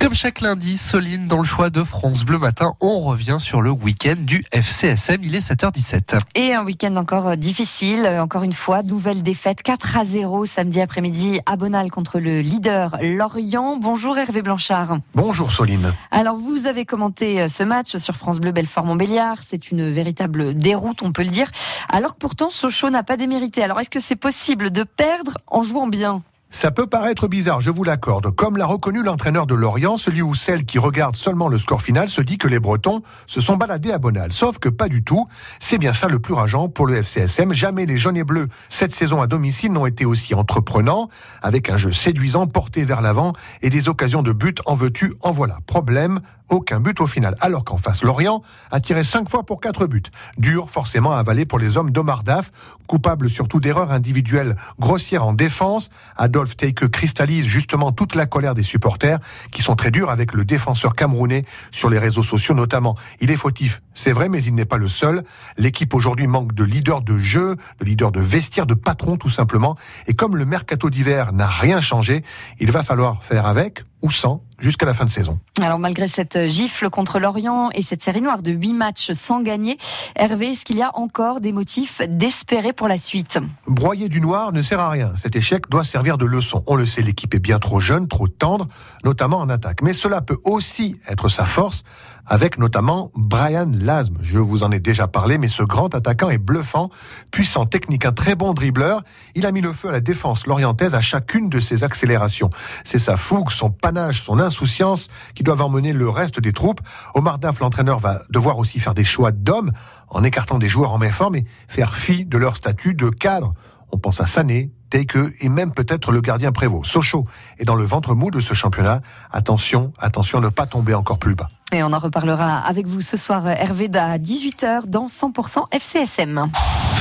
Comme chaque lundi, Soline, dans le choix de France Bleu Matin, on revient sur le week-end du FCSM. Il est 7h17. Et un week-end encore euh, difficile. Euh, encore une fois, nouvelle défaite 4 à 0 samedi après-midi à Bonal contre le leader Lorient. Bonjour Hervé Blanchard. Bonjour Soline. Alors vous avez commenté euh, ce match sur France Bleu Belfort-Montbéliard. C'est une véritable déroute, on peut le dire. Alors que pourtant Sochaux n'a pas démérité. Alors est-ce que c'est possible de perdre en jouant bien? Ça peut paraître bizarre, je vous l'accorde. Comme l'a reconnu l'entraîneur de Lorient, celui ou celle qui regarde seulement le score final se dit que les Bretons se sont baladés à Bonal. Sauf que pas du tout. C'est bien ça le plus rageant pour le FCSM. Jamais les jaunes et bleus, cette saison à domicile, n'ont été aussi entreprenants, avec un jeu séduisant porté vers l'avant et des occasions de but en veux-tu, en voilà. Problème, aucun but au final. Alors qu'en face, Lorient a tiré 5 fois pour 4 buts. Dur forcément à avaler pour les hommes d'Omar Daf, coupable surtout d'erreurs individuelles grossières en défense. Adolphe Teike cristallise justement toute la colère des supporters qui sont très durs avec le défenseur camerounais sur les réseaux sociaux notamment. Il est fautif, c'est vrai, mais il n'est pas le seul. L'équipe aujourd'hui manque de leader de jeu, de leader de vestiaire, de patron tout simplement. Et comme le mercato d'hiver n'a rien changé, il va falloir faire avec ou sans jusqu'à la fin de saison. Alors malgré cette gifle contre l'Orient et cette série noire de 8 matchs sans gagner, Hervé, est-ce qu'il y a encore des motifs d'espérer pour la suite? Broyer du noir ne sert à rien. Cet échec doit servir de leçon. On le sait, l'équipe est bien trop jeune, trop tendre, notamment en attaque. Mais cela peut aussi être sa force avec notamment Brian Lasme. Je vous en ai déjà parlé, mais ce grand attaquant est bluffant, puissant, technique, un très bon dribbleur. Il a mis le feu à la défense lorientaise à chacune de ses accélérations. C'est sa fougue, son panache, son insouciance qui doivent emmener le reste des troupes. Omar Daf, l'entraîneur, va devoir aussi faire des choix d'hommes en écartant des joueurs en main forme et faire fi de leur statut de cadre. On pense à Sané, Teike et même peut-être le gardien Prévost. Sochaux est dans le ventre mou de ce championnat. Attention, attention à ne pas tomber encore plus bas. Et on en reparlera avec vous ce soir, Hervé, à 18h dans 100% FCSM.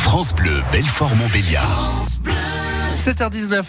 France Bleu, Belfort Montbéliard. 7h19.